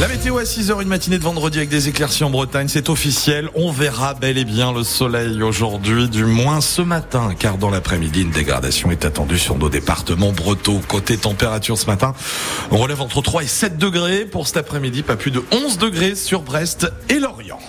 La météo à 6h, une matinée de vendredi avec des éclaircies en Bretagne, c'est officiel. On verra bel et bien le soleil aujourd'hui, du moins ce matin, car dans l'après-midi, une dégradation est attendue sur nos départements bretons. Côté température ce matin, on relève entre 3 et 7 degrés. Pour cet après-midi, pas plus de 11 degrés sur Brest et Lorient.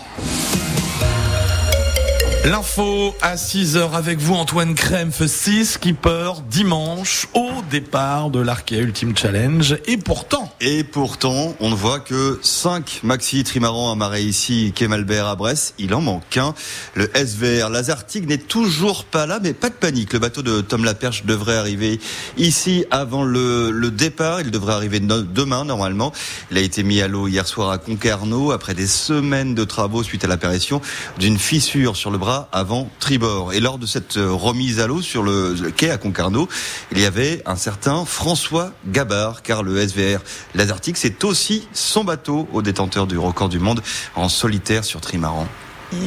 L'info à 6h avec vous Antoine Krempf, 6 skipper dimanche au départ de l'Arkea Ultimate Challenge et pourtant et pourtant on ne voit que 5 maxi trimarans amarrés ici Kemalbert à Brest, il en manque un. Le SVR Lazartig n'est toujours pas là mais pas de panique, le bateau de Tom Laperche devrait arriver ici avant le départ, il devrait arriver demain normalement. Il a été mis à l'eau hier soir à Concarneau après des semaines de travaux suite à l'apparition d'une fissure sur le bras avant tribord. Et lors de cette euh, remise à l'eau sur le quai à Concarneau, il y avait un certain François Gabard, car le SVR Lazartic, c'est aussi son bateau au détenteur du record du monde en solitaire sur trimaran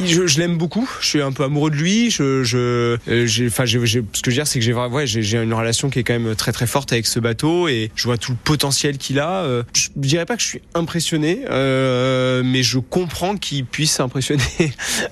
je, je l'aime beaucoup. Je suis un peu amoureux de lui. Je, je, euh, j'ai, enfin, j'ai, ce que je veux dire, c'est que j'ai, ouais, j'ai, j'ai une relation qui est quand même très très forte avec ce bateau et je vois tout le potentiel qu'il a. Euh, je dirais pas que je suis impressionné, euh, mais je comprends qu'il puisse impressionner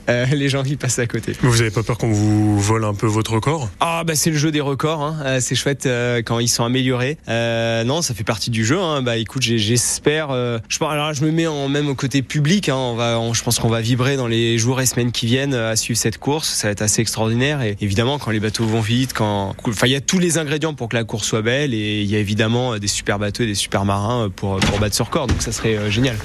euh, les gens qui passent à côté. Mais vous avez pas peur qu'on vous vole un peu votre record Ah bah c'est le jeu des records. Hein. C'est chouette quand ils sont améliorés. non, ça fait partie du jeu. Hein. Bah écoute, j'espère. je, alors je me mets en même au côté public. Hein. On va, je pense qu'on va vibrer dans les jours et semaines qui viennent à suivre cette course. Ça va être assez extraordinaire. Et évidemment, quand les bateaux vont vite, quand, enfin, il y a tous les ingrédients pour que la course soit belle. Et il y a évidemment des super bateaux et des super marins pour, pour battre ce record. Donc ça serait euh, génial.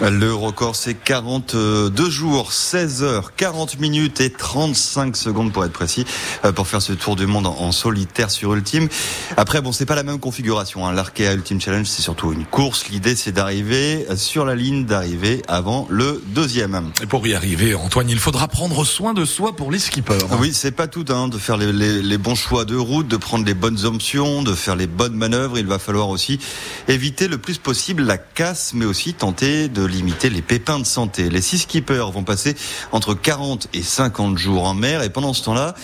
Le record, c'est 42 jours, 16 heures, 40 minutes et 35 secondes pour être précis, euh, pour faire ce tour du monde en solitaire sur Ultime. Après, bon, c'est pas la même configuration. Hein. L'Arkea Ultime Challenge, c'est surtout une course. L'idée, c'est d'arriver sur la ligne d'arrivée avant le deuxième. Et pour y arriver, Antoine, il faudra prendre soin de soi pour les skippers. Oui, c'est pas tout, hein, de faire les, les, les, bons choix de route, de prendre les bonnes options, de faire les bonnes manœuvres. Il va falloir aussi éviter le plus possible la casse, mais aussi tenter de limiter les pépins de santé. Les six skippers vont passer entre 40 et 50 jours en mer, et pendant ce temps-là,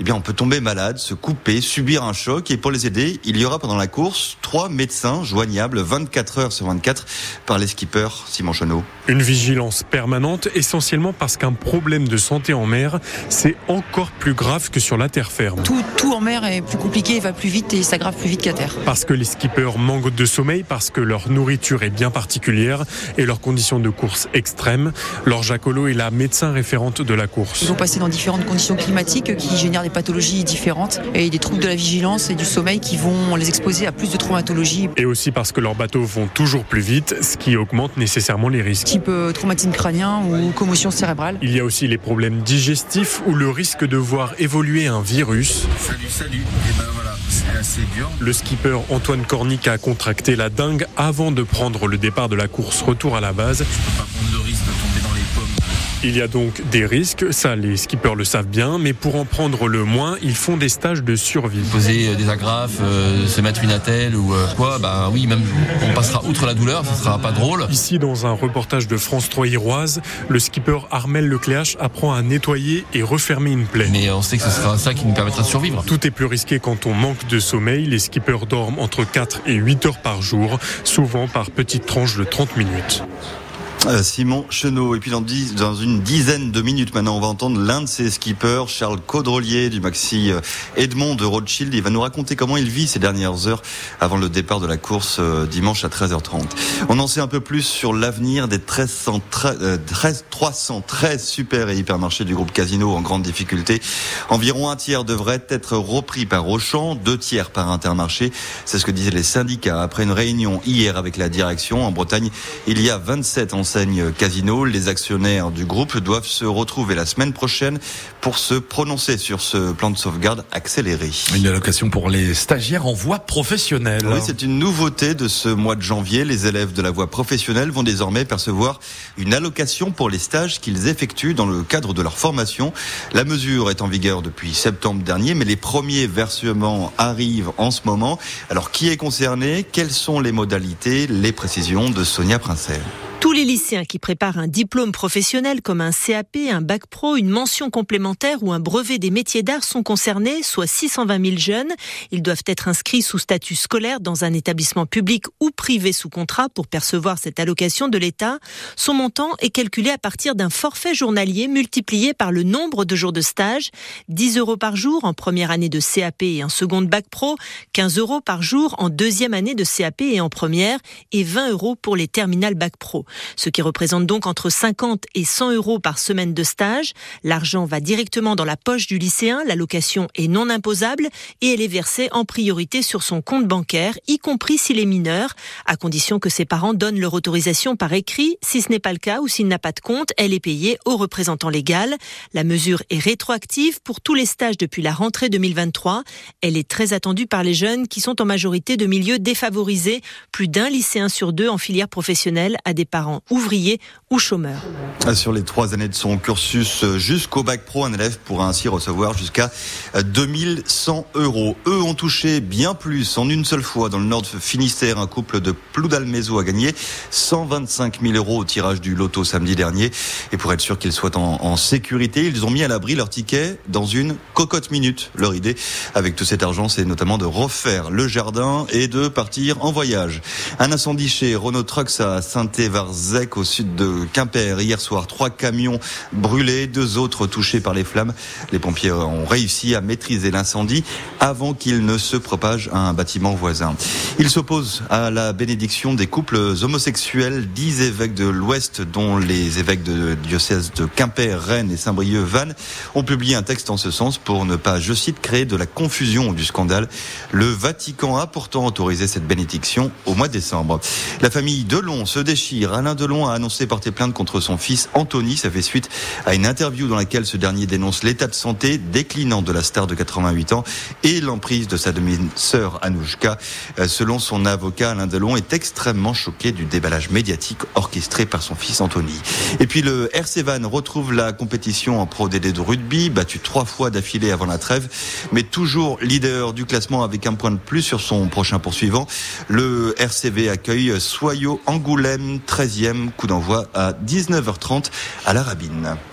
eh bien, on peut tomber malade, se couper, subir un choc. Et pour les aider, il y aura pendant la course trois médecins joignables 24 heures sur 24 par les skippers Simon Chenot. Une vigilance permanente, essentiellement parce qu'un problème de santé en mer, c'est encore plus grave que sur la terre ferme. Tout, tout en mer est plus compliqué, va plus vite et s'aggrave plus vite qu'à terre. Parce que les skippers manquent de sommeil, parce que leur nourriture est bien particulière et leurs conditions de course extrêmes. Laure Jacolo est la médecin référente de la course. Ils vont passer dans différentes conditions climatiques qui génèrent des pathologies différentes et des troubles de la vigilance et du sommeil qui vont les exposer à plus de traumatologies. Et aussi parce que leurs bateaux vont toujours plus vite, ce qui augmente nécessairement les risques. Type euh, traumatisme crânien ou commotion cérébrale. Il y a aussi les problèmes digestifs ou le risque de voir évoluer un virus. Salut, salut. Et ben voilà, c'est assez dur. Le skipper Antoine Cornic a contracté la dingue avant de prendre le départ de la course retour à la base. Je peux pas Il y a donc des risques, ça les skippers le savent bien, mais pour en prendre le moins, ils font des stages de survie. Poser des agrafes, euh, se mettre une attelle ou euh, quoi, bah oui, même on passera outre la douleur, ça sera pas drôle. Ici, dans un reportage de France 3 Iroise, le skipper Armel Lecléache apprend à nettoyer et refermer une plaie. Mais on sait que ce sera ça qui nous permettra de survivre. Tout est plus risqué quand on manque de sommeil. Les skippers dorment entre 4 et 8 heures par jour, souvent par petites tranches de 30 minutes. Simon Chenot. Et puis dans, une dizaine de minutes maintenant, on va entendre l'un de ses skippers, Charles Caudrelier du Maxi euh, Edmond de Rothschild. Il va nous raconter comment il vit ces dernières heures avant le départ de la course euh, dimanche à 13h30. On en sait un peu plus sur l'avenir des 1313, euh, 13, 313 super et hypermarchés du groupe Casino en grande difficulté. Environ un tiers devrait être repris par Auchan, deux tiers par Intermarché. C'est ce que disaient les syndicats après une réunion hier avec la direction. En Bretagne, il y a 27 enseignes Casino. Les actionnaires du groupe doivent se retrouver la semaine prochaine pour se prononcer sur ce plan de sauvegarde accéléré. Une allocation pour les stagiaires en voie professionnelle. Oui, c'est une nouveauté de ce mois de janvier. Les élèves de la voie professionnelle vont désormais percevoir une allocation pour les stages qu'ils effectuent dans le cadre de leur formation. La mesure est en vigueur depuis septembre dernier, mais les premiers versements arrivent en ce moment. Alors, qui est concerné? Quelles sont les modalités Les précisions de Sonia Princel? Tous les lycéens qui préparent un diplôme professionnel comme un CAP, un bac pro, une mention complémentaire ou un brevet des métiers d'art sont concernés, soit 620 000 jeunes. Ils doivent être inscrits sous statut scolaire dans un établissement public ou privé sous contrat pour percevoir cette allocation de l'État. Son montant est calculé à partir d'un forfait journalier multiplié par le nombre de jours de stage. 10 euros par jour en première année de CAP et en seconde bac pro, 15 euros par jour en deuxième année de CAP et en première, et 20 euros pour les terminales bac pro ce qui représente donc entre 50 et 100 euros par semaine de stage. L'argent va directement dans la poche du lycéen, l'allocation est non imposable et elle est versée en priorité sur son compte bancaire, y compris s'il est mineur, à condition que ses parents donnent leur autorisation par écrit. Si ce n'est pas le cas ou s'il n'a pas de compte, elle est payée au représentant légal. La mesure est rétroactive pour tous les stages depuis la rentrée 2023. Elle est très attendue par les jeunes qui sont en majorité de milieux défavorisés. Plus d'un lycéen sur deux en filière professionnelle a des parents ouvriers ou chômeurs. Sur les trois années de son cursus jusqu'au bac pro, un élève pourra ainsi recevoir jusqu'à 2100 euros. Eux ont touché bien plus en une seule fois dans le nord de Finistère. Un couple de Ploudalmézo a gagné 125 000 euros au tirage du loto samedi dernier. Et pour être sûr qu'ils soient en, en sécurité, ils ont mis à l'abri leur ticket dans une cocotte minute. Leur idée avec tout cet argent, c'est notamment de refaire le jardin et de partir en voyage. Un incendie chez Renault Trucks à Saint-Évarzec au sud de Quimper. Hier soir, trois camions brûlés, deux autres touchés par les flammes. Les pompiers ont réussi à maîtriser l'incendie avant qu'il ne se propage à un bâtiment voisin. Il s'oppose à la bénédiction des couples homosexuels. Dix évêques de l'Ouest, dont les évêques de diocèse de Quimper, Rennes et Saint-Brieuc-Vannes, ont publié un texte en ce sens pour ne pas, je cite, créer de la confusion ou du scandale. Le Vatican a pourtant autorisé cette bénédiction au mois de décembre. La famille Delon se déchire. Alain Delon a annoncé porter plainte contre son fils Anthony. Ça fait suite à une interview dans laquelle ce dernier dénonce l'état de santé déclinant de la star de 88 ans et l'emprise de sa demi-sœur Anouchka. Selon son avocat, Alain Delon est extrêmement choqué du déballage médiatique orchestré par son fils Anthony. Et puis le RC Van retrouve la compétition en Pro DD de rugby, battu trois fois d'affilée avant la trêve, mais toujours leader du classement avec un point de plus sur son prochain poursuivant. Le RCV accueille Soyo Angoulême, 13e coup d'envoi à 19h30 à la Rabine.